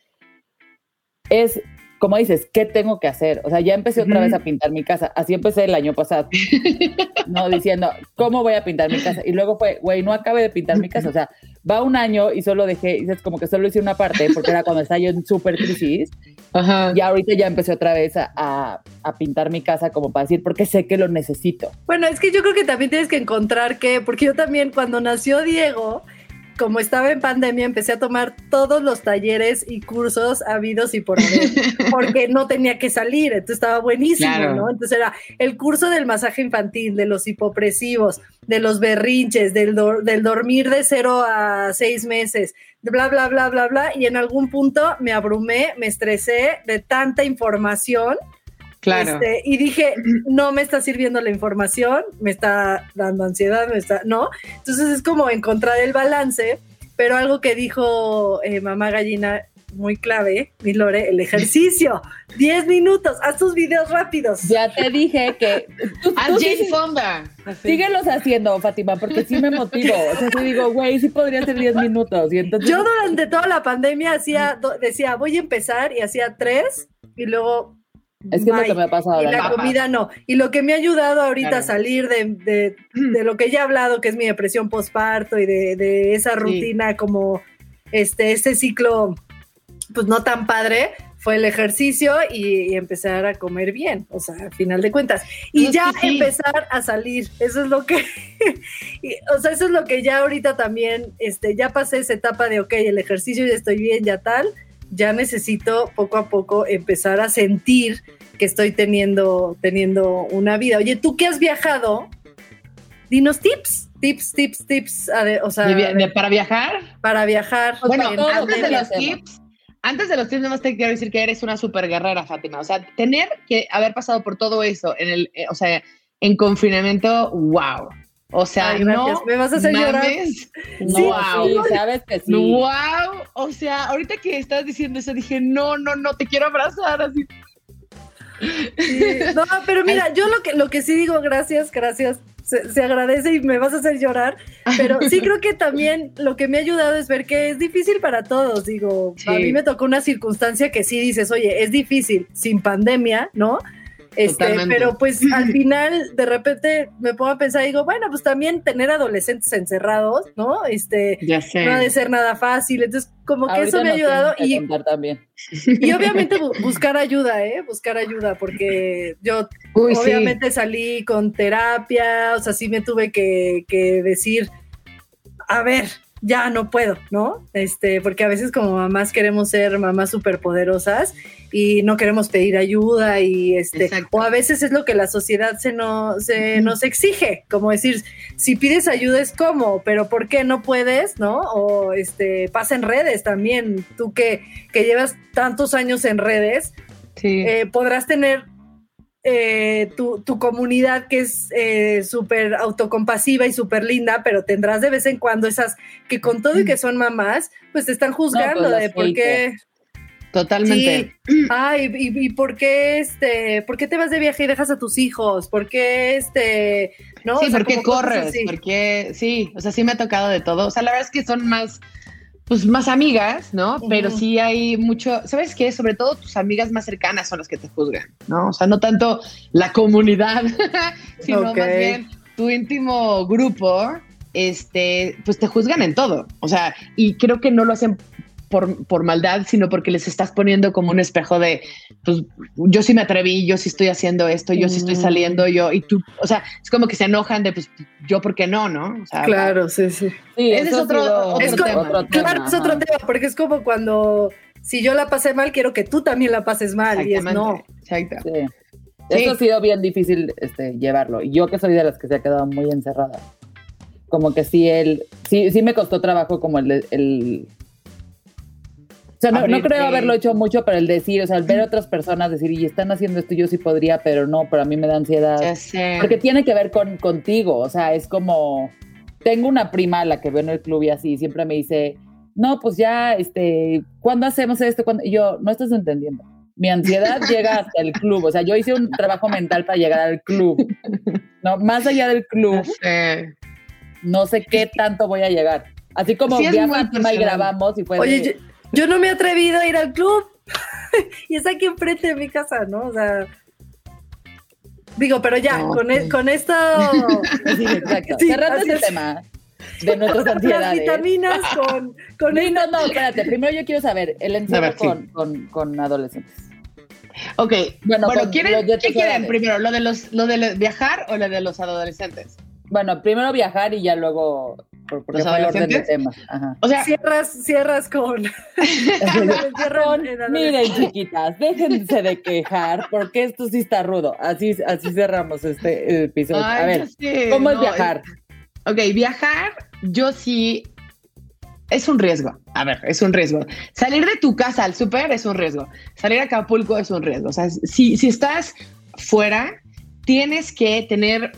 Es, como dices, ¿qué tengo que hacer? O sea, ya empecé otra vez a pintar mi casa. Así empecé el año pasado. no diciendo, ¿cómo voy a pintar mi casa? Y luego fue, güey, no acabé de pintar mi casa. O sea, va un año y solo dejé, es como que solo hice una parte porque era cuando estaba yo en súper crisis. Ajá. Y ahorita ya empecé otra vez a, a, a pintar mi casa como para decir, porque sé que lo necesito. Bueno, es que yo creo que también tienes que encontrar que, porque yo también cuando nació Diego, como estaba en pandemia, empecé a tomar todos los talleres y cursos habidos y por haber, porque no tenía que salir, entonces estaba buenísimo, Claro. ¿no? Entonces era el curso del masaje infantil, de los hipopresivos, de los berrinches, del, del dormir de cero a seis meses, bla, bla, bla, bla, bla, y en algún punto me abrumé, me estresé de tanta información Claro. este, y dije, no me está sirviendo la información, me está dando ansiedad, me está, ¿no? Entonces es como encontrar el balance, pero algo que dijo eh, mamá gallina muy clave, mi Lore, el ejercicio. 10 minutos, haz tus videos rápidos. Ya te dije que. Tú, tú Jane Fonda. Síguelos haciendo, Fátima, porque sí me motivo. O sea, sí digo, güey, sí podría ser 10 minutos. Y entonces... Yo durante toda la pandemia hacía, decía, voy a empezar y hacía tres y luego es que es lo que me ha pasado. Y la comida no. Y lo que me ha ayudado ahorita a salir de, de, lo que ya he hablado, que es mi depresión postparto y de, de esa rutina como este, este ciclo, pues no tan padre, fue el ejercicio y, empezar a comer bien, o sea, al final de cuentas. Y ya empezar a salir, eso es lo que, o sea, eso es lo que ya ahorita también, este, ya pasé esa etapa de, ok, el ejercicio ya estoy bien, ya tal, ya necesito poco a poco empezar a sentir que estoy teniendo, teniendo una vida. Oye, tú que has viajado, dinos tips, tips, tips, tips. o sea, ¿Para viajar? Para viajar. Bueno, antes de los tips, antes de los tips, nomás te quiero decir que eres una super guerrera, Fátima. O sea, tener que haber pasado por todo eso en el, eh, o sea, en confinamiento, wow. O sea, no. Me vas a hacer llorar. wow. sabes que sí. Wow. O sea, ahorita que estás diciendo eso, dije, no, no, no, te quiero abrazar así. no, pero mira, yo lo que, lo que sí digo, gracias, gracias, se, agradece y me vas a hacer llorar, pero sí creo que también lo que me ha ayudado es ver que es difícil para todos, digo, a mí me tocó una circunstancia que sí dices, oye, es difícil sin pandemia, ¿no? Este, pero pues al final de repente me pongo a pensar y digo, bueno, pues también tener adolescentes encerrados, ¿no? Este, no ha de ser nada fácil. Entonces, como que eso me ha ayudado y, y obviamente buscar ayuda, ¿eh? Buscar ayuda, porque yo obviamente salí con terapia, o sea, sí me tuve que, que decir, a ver, ya no puedo, ¿no? Este, porque a veces como mamás queremos ser mamás superpoderosas y no queremos pedir ayuda y este, o a veces es lo que la sociedad se, no, se nos exige, como decir, si pides ayuda es como, pero ¿por qué no puedes, no? O este, pasa en redes también, tú que, que llevas tantos años en redes, eh, podrás tener eh, tu, comunidad que es eh, súper autocompasiva y súper linda, pero tendrás de vez en cuando esas que con todo y que son mamás, pues te están juzgando pues, de por qué. Totalmente. Ay, y, por qué este, por qué te vas de viaje y dejas a tus hijos? ¿Por qué este, no? Sí, ¿por qué corres? Porque sí, o sea, sí me ha tocado de todo. O sea, la verdad es que son más pues más amigas, ¿no? Pero sí hay mucho, ¿sabes qué? Sobre todo tus amigas más cercanas son las que te juzgan, ¿no? O sea, no tanto la comunidad, sino más bien tu íntimo grupo, este, pues te juzgan en todo. O sea, y creo que no lo hacen por, maldad, sino porque les estás poniendo como un espejo de, pues yo sí me atreví, yo sí estoy haciendo esto, yo sí estoy saliendo, yo, y tú, o sea, es como que se enojan de, pues yo, ¿por qué no? ¿No? claro, sí, sí. ese es otro, tema. Claro, es otro tema, porque es como cuando, si yo la pasé mal, quiero que tú también la pases mal, y es no. Exacto. Eso ha sido bien difícil este, llevarlo. Y yo que soy de las que se ha quedado muy encerrada. Como que sí, él, sí, sí me costó trabajo como el, el o sea, no, creo haberlo hecho mucho, pero el decir, o sea, el ver a otras personas decir, y están haciendo esto, yo sí podría, pero no, pero a mí me da ansiedad. Porque tiene que ver con contigo, o sea, es como, tengo una prima a la que veo en el club y así, siempre me dice, no, pues ya, este, ¿cuándo hacemos esto? Y yo, no estás entendiendo. Mi ansiedad llega hasta el club, o sea, yo hice un trabajo mental para llegar al club, ¿no? Más allá del club, no sé qué tanto voy a llegar. Así como sí, a y grabamos y fue... Oye, yo no me he atrevido a ir al club y es aquí enfrente de mi casa, ¿no? O sea, digo, pero ya, con, e, con, esto... Sí, exacto. Cerrando ese tema de nuestras ansiedades. Las vitaminas con... con no, no, espérate. Primero yo quiero saber el encierro con, con, con, adolescentes. Ok, bueno, bueno ¿quieren, ¿qué quieren primero? ¿Lo de, los, ¿Lo de viajar o lo de los adolescentes? Bueno, primero viajar y ya luego por, los adolescentes. tema. O sea, cierras, cierras con. miren, chiquitas, déjense de quejar, porque esto sí está rudo. Así, así cerramos este episodio. a ver, ¿cómo es viajar? Ok, viajar, yo sí. Es un riesgo. A ver, es un riesgo. Salir de tu casa al súper es un riesgo. Salir a Acapulco es un riesgo. O sea, si, si estás fuera, tienes que tener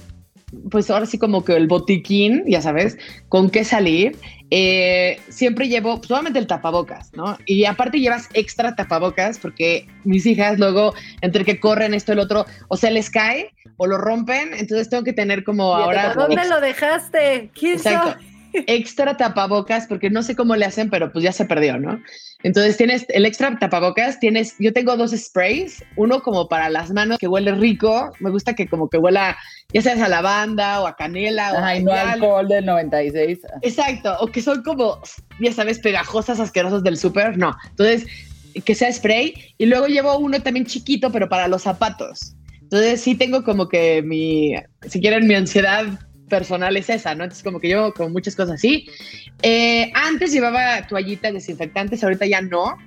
pues ahora sí como que el botiquín, ya sabes, con qué salir. Eh, siempre llevo solamente pues, el tapabocas, ¿no? Y aparte llevas extra tapabocas porque mis hijas luego, entre que corren esto y el otro, o se les cae o lo rompen, entonces tengo que tener como ahora... ¿Dónde lo dejaste? ¿Quién Exacto. Extra tapabocas porque no sé cómo le hacen, pero pues ya se perdió, ¿no? Entonces tienes el extra tapabocas, tienes, yo tengo dos sprays, uno como para las manos que huele rico, me gusta que como que huela, ya sea a lavanda o a canela o no alcohol del 96. Exacto, o que son como, ya sabes, pegajosas, asquerosas del súper, no. Entonces, que sea spray y luego llevo uno también chiquito, pero para los zapatos. Entonces sí tengo como que mi, si quieren, mi ansiedad personal es esa, ¿no? Entonces como que yo con muchas cosas así. Eh, antes llevaba toallitas desinfectantes, ahorita ya no,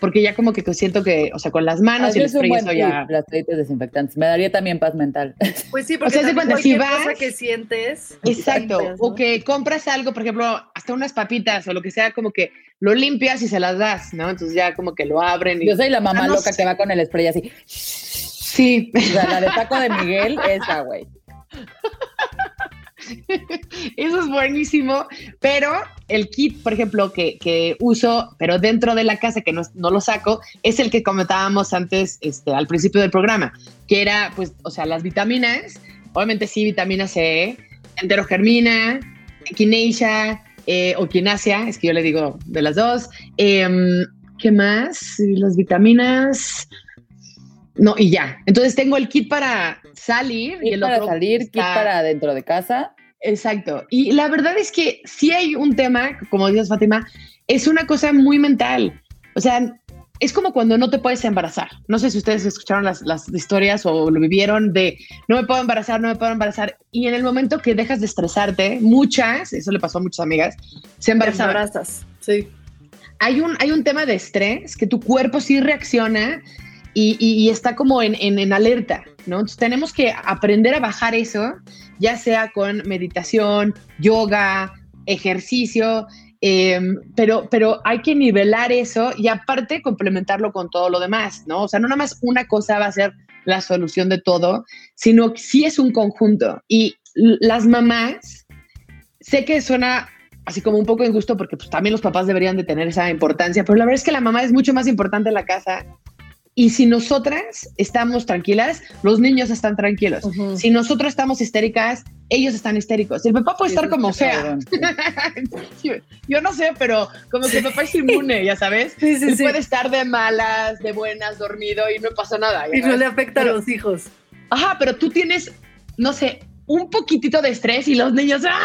porque ya como que siento que, o sea, con las manos y el spray eso ya... Las toallitas desinfectantes, me daría también paz mental. Pues sí, porque o sea, cuando si vas... cosa que sientes... Exacto, o que compras algo, por ejemplo, hasta unas papitas o lo que sea, como que lo limpias y se las das, ¿no? Entonces ya como que lo abren. Y... Yo soy la mamá ah, loca que va con el spray así. Sí. O sea, la de Paco de Miguel, esa, güey. Eso es buenísimo, pero el kit, por ejemplo, que, uso, pero dentro de la casa, que no, lo saco, es el que comentábamos antes, este, al principio del programa, que era, pues, o sea, las vitaminas, obviamente sí, vitamina C, enterogermina, echinacea eh, o quinasia, es que yo le digo de las dos. Em, ¿Qué más? Las vitaminas... No, y ya. Entonces tengo el kit para salir y el para salir, kit para dentro de casa. Exacto. Y la verdad es que si hay un tema, como dices Fátima, es una cosa muy mental. O sea, es como cuando no te puedes embarazar. No sé si ustedes escucharon las, las, historias o lo vivieron de no me puedo embarazar, no me puedo embarazar. Y en el momento que dejas de estresarte, muchas, eso le pasó a muchas amigas, se embarazan. sí. Hay un, hay un tema de estrés que tu cuerpo sí reacciona y, está como en, en, alerta, ¿no? Entonces tenemos que aprender a bajar eso, ya sea con meditación, yoga, ejercicio, em, pero, pero hay que nivelar eso y aparte complementarlo con todo lo demás, ¿no? O sea, no nada más una cosa va a ser la solución de todo, sino que sí es un conjunto. Y las mamás, sé que suena así como un poco injusto porque pues, también los papás deberían de tener esa importancia, pero la verdad es que la mamá es mucho más importante en la casa y si nosotras estamos tranquilas, los niños están tranquilos. Si nosotros estamos histéricas, ellos están histéricos. El papá puede estar como sea. Yo no sé, pero como que el papá es inmune, ya sabes. Sí, Él puede estar de malas, de buenas, dormido y no pasa nada. Y no le afecta a los hijos. Ajá, pero tú tienes, no sé, un poquitito de estrés y los niños, ¡ah!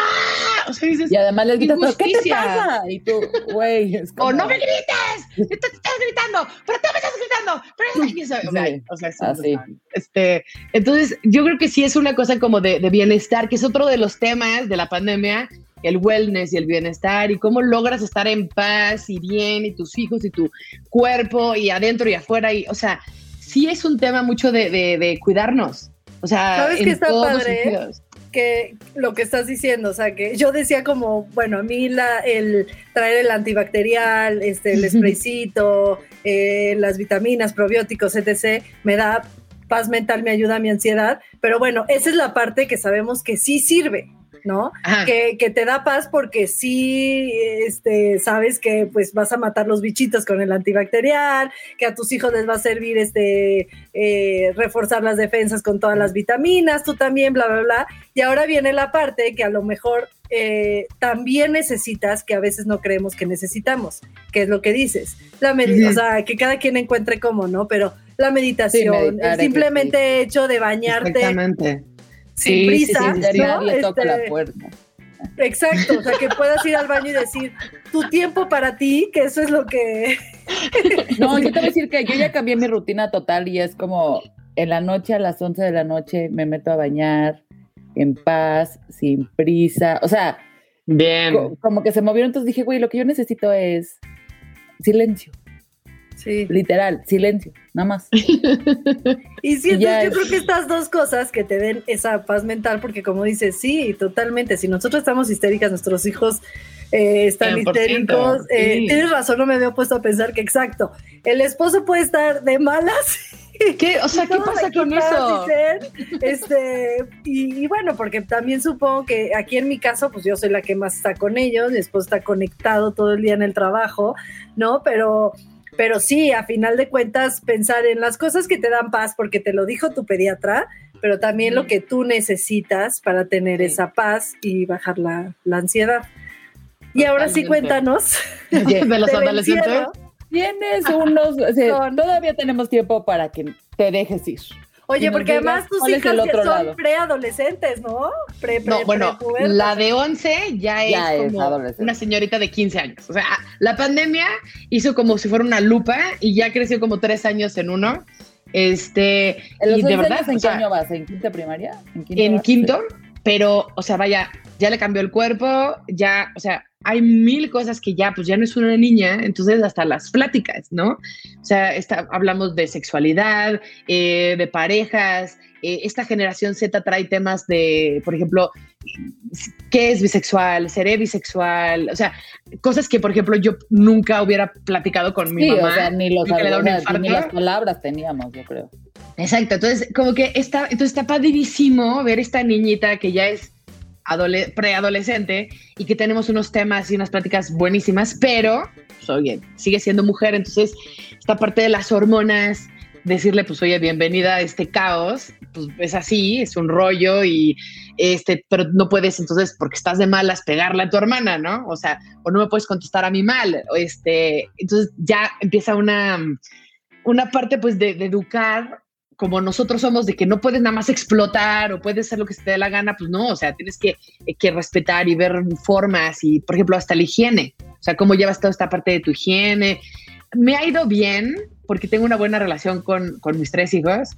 O sea, dices, y además les gritas, ¿qué te pasa? Y tú, güey, es como... ¡O no me grites! ¡Tú te estás gritando! ¡Pero tú me estás gritando! Pero o sea, así. Este, entonces, yo creo que sí es una cosa como de, de bienestar, que es otro de los temas de la pandemia, el wellness y el bienestar y cómo logras estar en paz y bien y tus hijos y tu cuerpo y adentro y afuera. Y, o sea, sí es un tema mucho de, de, de cuidarnos. O sea, ¿sabes qué está padre? Que lo que estás diciendo, o sea, que yo decía como, bueno, a mí la, el traer el antibacterial, este, el spraycito, eh, las vitaminas, probióticos, etc., me da paz mental, me ayuda a mi ansiedad, pero bueno, esa es la parte que sabemos que sí sirve, ¿no? Que, que, te da paz porque sí, este, sabes que pues vas a matar los bichitos con el antibacterial, que a tus hijos les va a servir este, eh, reforzar las defensas con todas las vitaminas, tú también, bla, bla, bla. Y ahora viene la parte que a lo mejor eh, también necesitas, que a veces no creemos que necesitamos, que es lo que dices. La o sea, que cada quien encuentre cómo, ¿no? Pero la meditación, el simplemente hecho de bañarte sin prisa. toca la este, puerta. Exacto, o sea, que puedas ir al baño y decir tu tiempo para ti, que eso es lo que... No, yo te voy a decir que yo ya cambié mi rutina total y es como en la noche a las 11 de la noche me meto a bañar en paz, sin prisa, o sea, Bien. como que se movieron, entonces dije, güey, lo que yo necesito es silencio. Sí. Literal, silencio, nada más. y sí, yo creo que estas dos cosas que te den esa paz mental, porque como dices, sí, totalmente, si nosotros estamos histéricas, nuestros hijos eh, están histéricos, eh, tienes razón, no me había puesto a pensar que exacto, el esposo puede estar de malas ¿Qué? O sea, ¿qué pasa con eso? este, y, bueno, porque también supongo que aquí en mi caso, pues yo soy la que más está con ellos, mi esposo está conectado todo el día en el trabajo, ¿no? Pero, pero sí, a final de cuentas, pensar en las cosas que te dan paz, porque te lo dijo tu pediatra, pero también lo que tú necesitas para tener esa paz y bajar la, ansiedad. Y ahora sí cuéntanos de los adolescentes. Tienes unos, todavía tenemos tiempo para que te dejes ir. Oye, porque además tus hijas son preadolescentes, ¿no? Pre, pre, no, bueno, la de 11 ya, es como una señorita de 15 años. O sea, la pandemia hizo como si fuera una lupa y ya creció como tres años en uno. Este, ¿En y de verdad, ¿en qué año vas? ¿En quinta primaria? En quinto, pero, o sea, vaya, ya le cambió el cuerpo, ya, o sea, hay mil cosas que ya, pues ya no es una niña, entonces hasta las pláticas, ¿no? O sea, hablamos de sexualidad, eh, de parejas, eh, esta generación Z trae temas de, por ejemplo, ¿qué es bisexual? ¿Seré bisexual? O sea, cosas que, por ejemplo, yo nunca hubiera platicado con mi mamá. O sea, ni, los ni las palabras teníamos, yo creo. Exacto, entonces como que está, entonces está padrísimo ver esta niñita que ya es preadolescente y que tenemos unos temas y unas pláticas buenísimas, pero, pues, oye, sigue siendo mujer, entonces esta parte de las hormonas, decirle, pues, oye, bienvenida a este caos, pues es así, es un rollo y, este, pero no puedes entonces, porque estás de malas, pegarle a tu hermana, ¿no? O sea, o no me puedes contestar a mí mal, este, entonces ya empieza una, una parte, pues, de educar como nosotros somos de que no puedes nada más explotar o puedes hacer lo que se te dé la gana, pues no, o sea, tienes que, que, respetar y ver formas y, por ejemplo, hasta la higiene, o sea, cómo llevas toda esta parte de tu higiene. Me ha ido bien porque tengo una buena relación con, con mis tres hijos,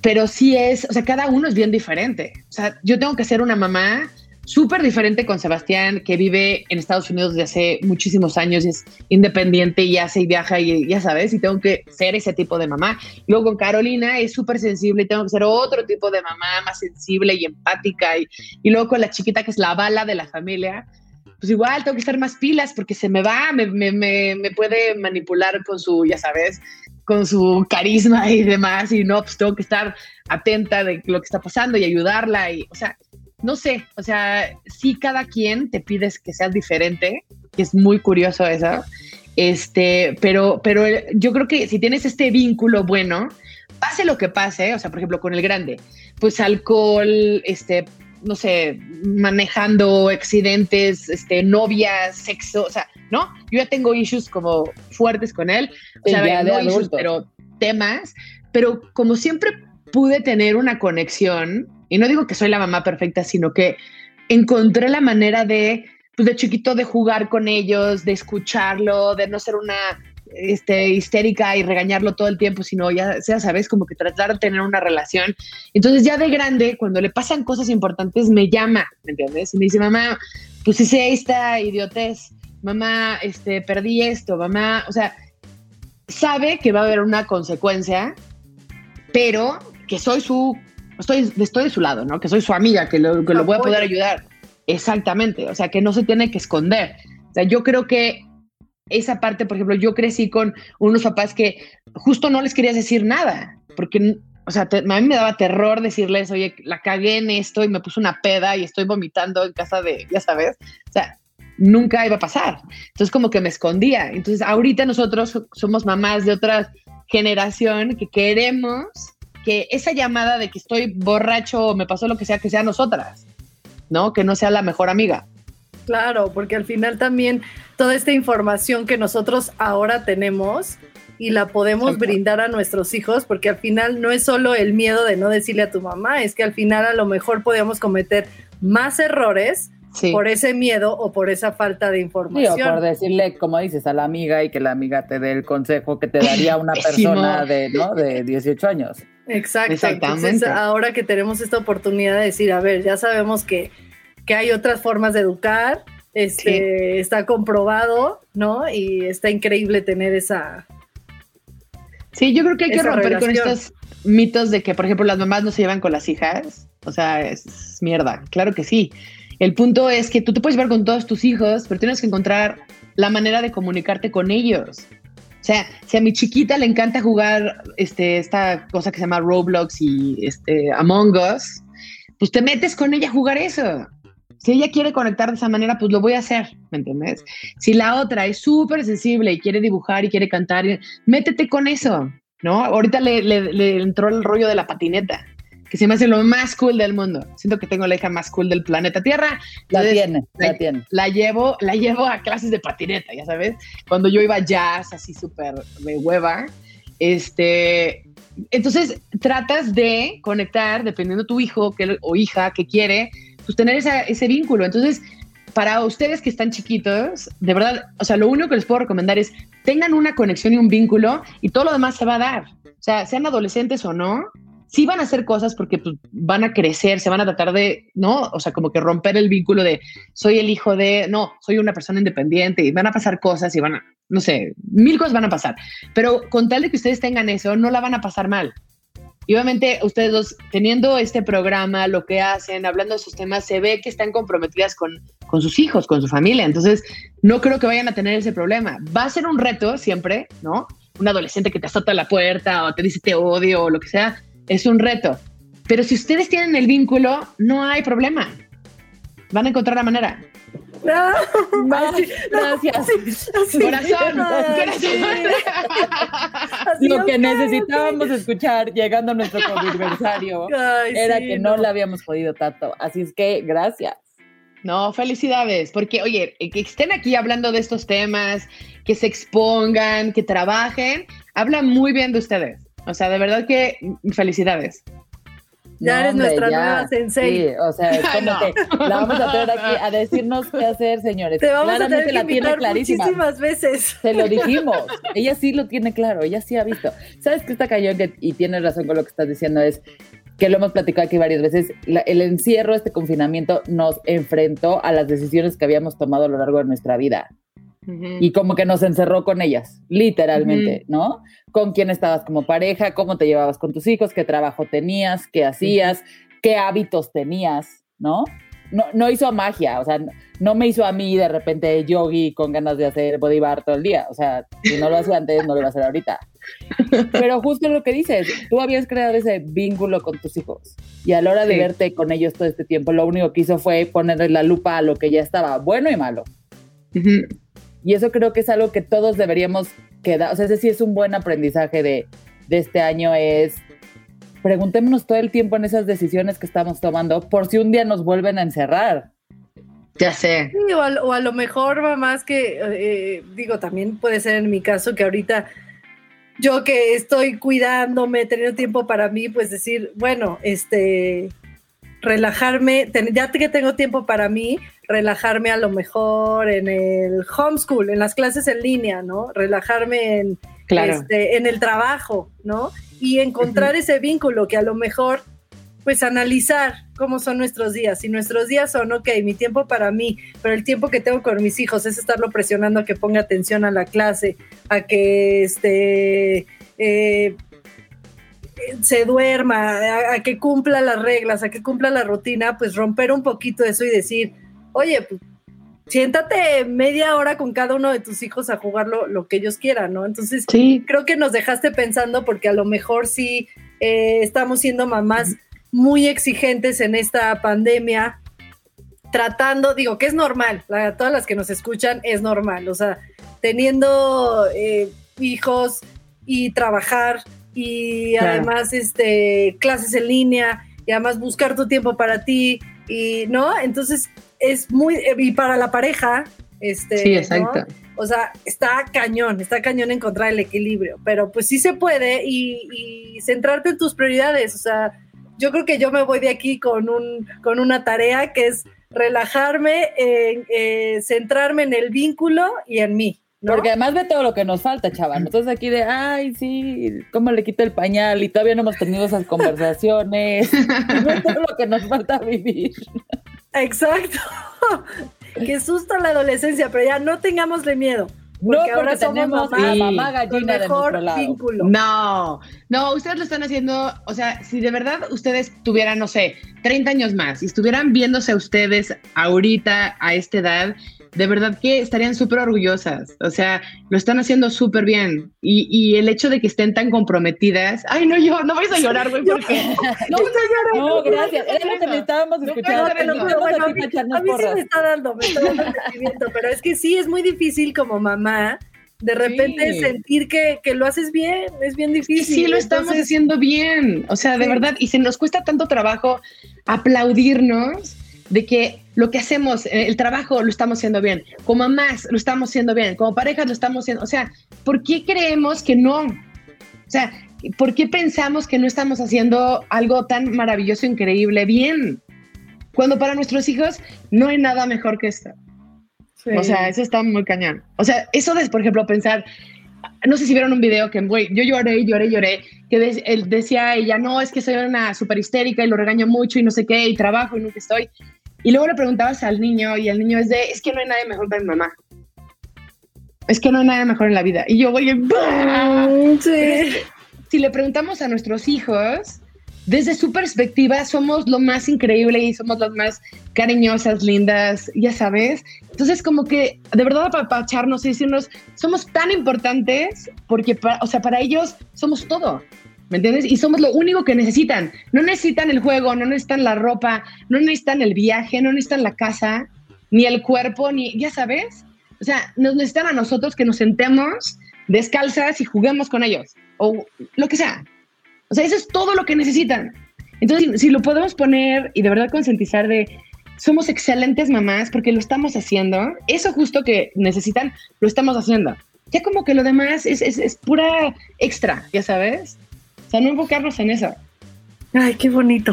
pero sí es, o sea, cada uno es bien diferente. O sea, yo tengo que ser una mamá súper diferente con Sebastián, que vive en Estados Unidos desde hace muchísimos años y es independiente y hace y viaja y ya sabes, y tengo que ser ese tipo de mamá. Luego con Carolina es súper sensible y tengo que ser otro tipo de mamá, más sensible y empática. Y, y luego con la chiquita, que es la bala de la familia, pues igual tengo que estar más pilas porque se me va, me, me, me, me puede manipular con su, ya sabes, con su carisma y demás, y no, pues tengo que estar atenta de lo que está pasando y ayudarla. Y, o sea, no sé, o sea, sí cada quien te pides que seas diferente, que es muy curioso eso, este, pero, pero yo creo que si tienes este vínculo bueno, pase lo que pase, o sea, por ejemplo, con el grande, pues alcohol, este, no sé, manejando accidentes, este, novias, sexo, o sea, ¿no? Yo ya tengo issues como fuertes con él, o sea, no issues, pero temas, pero como siempre pude tener una conexión y no digo que soy la mamá perfecta, sino que encontré la manera de, pues de chiquito, de jugar con ellos, de escucharlo, de no ser una este, histérica y regañarlo todo el tiempo, sino ya, sea, sabes, como que tratar de tener una relación. Entonces ya de grande, cuando le pasan cosas importantes, me llama, ¿me entiendes? Y me dice, mamá, pues hice esta idiotez, mamá, este, perdí esto, mamá, o sea, sabe que va a haber una consecuencia, pero que soy su estoy, estoy de su lado, ¿no? Que soy su amiga, que lo, que lo voy a poder ayudar. Exactamente, o sea, que no se tiene que esconder. O sea, yo creo que esa parte, por ejemplo, yo crecí con unos papás que justo no les querías decir nada, porque, o sea, a mí me daba terror decirles, oye, la cagué en esto y me puse una peda y estoy vomitando en casa de, ya sabes, o sea, nunca iba a pasar. Entonces, como que me escondía. Entonces, ahorita nosotros somos mamás de otra generación que queremos que esa llamada de que estoy borracho o me pasó lo que sea, que sea nosotras, ¿no? Que no sea la mejor amiga. Claro, porque al final también toda esta información que nosotros ahora tenemos y la podemos brindar a nuestros hijos, porque al final no es solo el miedo de no decirle a tu mamá, es que al final a lo mejor podemos cometer más errores por ese miedo o por esa falta de información. Sí, o por decirle, como dices, a la amiga y que la amiga te dé el consejo que te daría una persona de, ¿no? de 18 años. Exacto. Exactamente. Entonces, ahora que tenemos esta oportunidad de decir, a ver, ya sabemos que, que hay otras formas de educar, este, está comprobado, ¿no? Y está increíble tener esa. Sí, yo creo que hay que romper con estos mitos de que, por ejemplo, las mamás no se llevan con las hijas. O sea, es mierda. Claro que sí. El punto es que tú te puedes ver con todos tus hijos, pero tienes que encontrar la manera de comunicarte con ellos. O sea, si a mi chiquita le encanta jugar este, esta cosa que se llama Roblox y este, Among Us, pues te metes con ella a jugar eso. Si ella quiere conectar de esa manera, pues lo voy a hacer, ¿me entiendes? Si la otra es súper sensible y quiere dibujar y quiere cantar, métete con eso, ¿no? Ahorita le, le, entró el rollo de la patineta, que se me hace lo más cool del mundo. Siento que tengo la hija más cool del planeta Tierra. La tiene, la, la, tiene. La llevo, la llevo a clases de patineta, ya sabes. Cuando yo iba a jazz, así súper de hueva, este, entonces tratas de conectar, dependiendo de tu hijo que, o hija que quiere, pues tener ese vínculo. Entonces, para ustedes que están chiquitos, de verdad, o sea, lo único que les puedo recomendar es tengan una conexión y un vínculo y todo lo demás se va a dar. O sea, sean adolescentes o no, sí van a hacer cosas porque pues, van a crecer, se van a tratar de, ¿no? O sea, como que romper el vínculo de soy el hijo de, no, soy una persona independiente y van a pasar cosas y van a, no sé, mil cosas van a pasar. Pero con tal de que ustedes tengan eso, no la van a pasar mal. Y obviamente ustedes dos, teniendo este programa, lo que hacen, hablando de esos temas, se ve que están comprometidas con, con sus hijos, con su familia. Entonces, no creo que vayan a tener ese problema. Va a ser un reto siempre, ¿no? Un adolescente que te azota la puerta o te dice te odio o lo que sea, es un reto. Pero si ustedes tienen el vínculo, no hay problema. Van a encontrar la manera. gracias. corazón, Lo que necesitábamos escuchar llegando a nuestro aniversario era que no, la habíamos podido tanto. Así es que gracias. No, felicidades, porque oye, que estén aquí hablando de estos temas, que se expongan, que trabajen, habla muy bien de ustedes. O sea, de verdad que felicidades. Ya eres nuestra nueva sensei. Sí, o sea, es como que la vamos a tener aquí a decirnos qué hacer, señores. Te vamos a tener que la tiene clarísima. muchísimas veces. Se lo dijimos. ella sí lo tiene claro, ella sí ha visto. ¿Sabes qué está cayendo? Y tienes razón con lo que estás diciendo, es que lo hemos platicado aquí varias veces, el encierro, este confinamiento nos enfrentó a las decisiones que habíamos tomado a lo largo de nuestra vida. Y como que nos encerró con ellas, literalmente, ¿no? Con quién estabas como pareja, cómo te llevabas con tus hijos, qué trabajo tenías, qué hacías, qué hábitos tenías, ¿no? No, no hizo magia, o sea, no me hizo a mí de repente yogi con ganas de hacer body bar todo el día. O sea, si no lo hacía antes, no lo iba a hacer ahorita. Pero justo lo que dices, tú habías creado ese vínculo con tus hijos y a la hora de verte con ellos todo este tiempo, lo único que hizo fue ponerle la lupa a lo que ya estaba bueno y malo. Y eso creo que es algo que todos deberíamos quedar, o sea, ese sí es un buen aprendizaje de, este año, es preguntémonos todo el tiempo en esas decisiones que estamos tomando por si un día nos vuelven a encerrar. Ya sé. o, a, lo mejor va más que, eh, digo, también puede ser en mi caso que ahorita yo que estoy cuidándome, teniendo tiempo para mí, pues decir, bueno, este, relajarme, ya que tengo tiempo para mí, relajarme a lo mejor en el homeschool, en las clases en línea, ¿no? Relajarme en, este, en el trabajo, ¿no? Y encontrar ese vínculo que a lo mejor, pues analizar cómo son nuestros días. Si nuestros días son, ok, mi tiempo para mí, pero el tiempo que tengo con mis hijos es estarlo presionando a que ponga atención a la clase, a que este... Eh, se duerma, a, que cumpla las reglas, a que cumpla la rutina, pues romper un poquito eso y decir, oye, pues, siéntate media hora con cada uno de tus hijos a jugar lo, que ellos quieran, ¿no? Entonces, creo que nos dejaste pensando porque a lo mejor sí eh, estamos siendo mamás muy exigentes en esta pandemia, tratando, digo, que es normal, a todas las que nos escuchan es normal, o sea, teniendo eh, hijos y trabajar y además este, clases en línea y además buscar tu tiempo para ti y, ¿no? Entonces es muy, y para la pareja, este, sí, exacto. O sea, está cañón, está cañón encontrar el equilibrio, pero pues sí se puede y, centrarte en tus prioridades, o sea, yo creo que yo me voy de aquí con, un, con una tarea que es relajarme, eh, centrarme en el vínculo y en mí, porque además ve todo lo que nos falta, chaval. Entonces aquí de, ay, sí, ¿cómo le quito el pañal? Y todavía no hemos tenido esas conversaciones. ve todo lo que nos falta vivir. Exacto. Qué susto la adolescencia, pero ya no tengámosle miedo. Porque no, ahora tenemos mamá, mamá gallina de nuestro lado. Vínculo. No, no, ustedes lo están haciendo, o sea, si de verdad ustedes tuvieran, no sé, 30 años más y estuvieran viéndose a ustedes ahorita a esta edad, de verdad que estarían súper orgullosas. O sea, lo están haciendo súper bien. Y, y, el hecho de que estén tan comprometidas. Ay, no, yo no vais a llorar, güey, porque. no, no, no, gracias. Era lo que necesitábamos escuchar. No, no, a mí, a mí sí me está dando, me está dando sentimiento, pero es que sí, es muy difícil como mamá de repente sí. sentir que, que, lo haces bien, es bien difícil. Sí, lo estamos Entonces, haciendo bien, o sea, de sí. verdad, y se nos cuesta tanto trabajo aplaudirnos de que lo que hacemos, eh, el trabajo lo estamos haciendo bien, como mamás lo estamos haciendo bien, como parejas lo estamos haciendo, o sea, ¿por qué creemos que no? O sea, ¿por qué pensamos que no estamos haciendo algo tan maravilloso, increíble, bien? Cuando para nuestros hijos no hay nada mejor que esto. Sí. O sea, eso está muy cañón. O sea, eso de, por ejemplo, pensar, no sé si vieron un video que, güey, yo lloré, lloré, lloré, que de, él decía ella, no, es que soy una súper histérica y lo regaño mucho y no sé qué, y trabajo y nunca estoy. Y luego le preguntabas al niño y el niño es de, es que no hay nadie mejor que mi mamá. Es que no hay nada mejor en la vida. Y yo, voy, sí. si le preguntamos a nuestros hijos, desde su perspectiva somos lo más increíble y somos las más cariñosas, lindas, ya sabes. Entonces, como que de verdad apapacharnos y decirnos, somos tan importantes porque, para, o sea, para ellos somos todo. ¿Me entiendes? Y somos lo único que necesitan. No necesitan el juego, no necesitan la ropa, no necesitan el viaje, no necesitan la casa, ni el cuerpo, ni, ya sabes. O sea, nos necesitan a nosotros que nos sentemos descalzas y juguemos con ellos, o lo que sea. O sea, eso es todo lo que necesitan. Entonces, si lo podemos poner y de verdad concientizar de somos excelentes mamás porque lo estamos haciendo, eso justo que necesitan, lo estamos haciendo. Ya como que lo demás es, es, es pura extra, ya sabes. O sea, no enfocarnos en eso. Ay, qué bonito.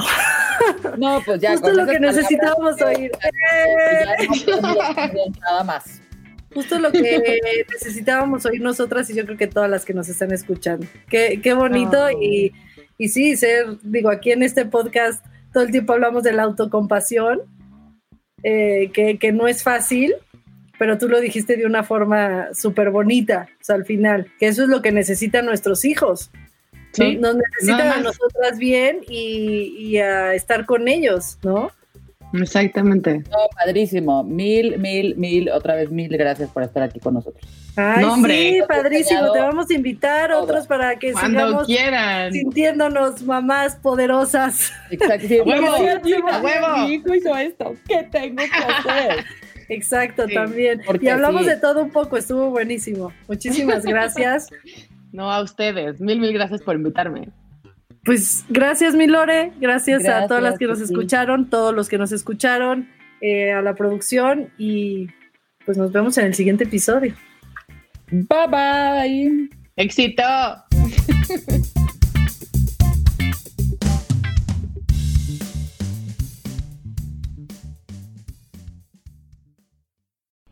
No, pues ya. Justo lo que necesitábamos oír. Nada más. Justo lo que necesitábamos oír nosotras y yo creo que todas las que nos están escuchando. Qué, qué bonito oh. y, y sí, ser, digo, aquí en este podcast todo el tiempo hablamos de la autocompasión, eh, que, que no es fácil, pero tú lo dijiste de una forma súper bonita, o sea, al final, que eso es lo que necesitan nuestros hijos. Sí, Nos necesitan a nosotras bien y, y, a estar con ellos, ¿no? Exactamente. No, padrísimo. Mil, mil, mil, otra vez mil gracias por estar aquí con nosotros. Ay, no, hombre. sí, padrísimo. Te vamos a invitar Todo. otros para que Cuando sigamos quieran. sintiéndonos mamás poderosas. Exacto. Sí, huevo, huevo. huevo. Mi hijo hizo esto. ¿Qué tengo que hacer? Exacto, sí, también. Y hablamos sí. de todo un poco, estuvo buenísimo. Muchísimas gracias. No, a ustedes. Mil, mil gracias por invitarme. Pues gracias, mi Lore. Gracias, gracias a todas las que nos escucharon, todos los que nos escucharon, eh, a la producción y pues nos vemos en el siguiente episodio. Bye bye. Éxito.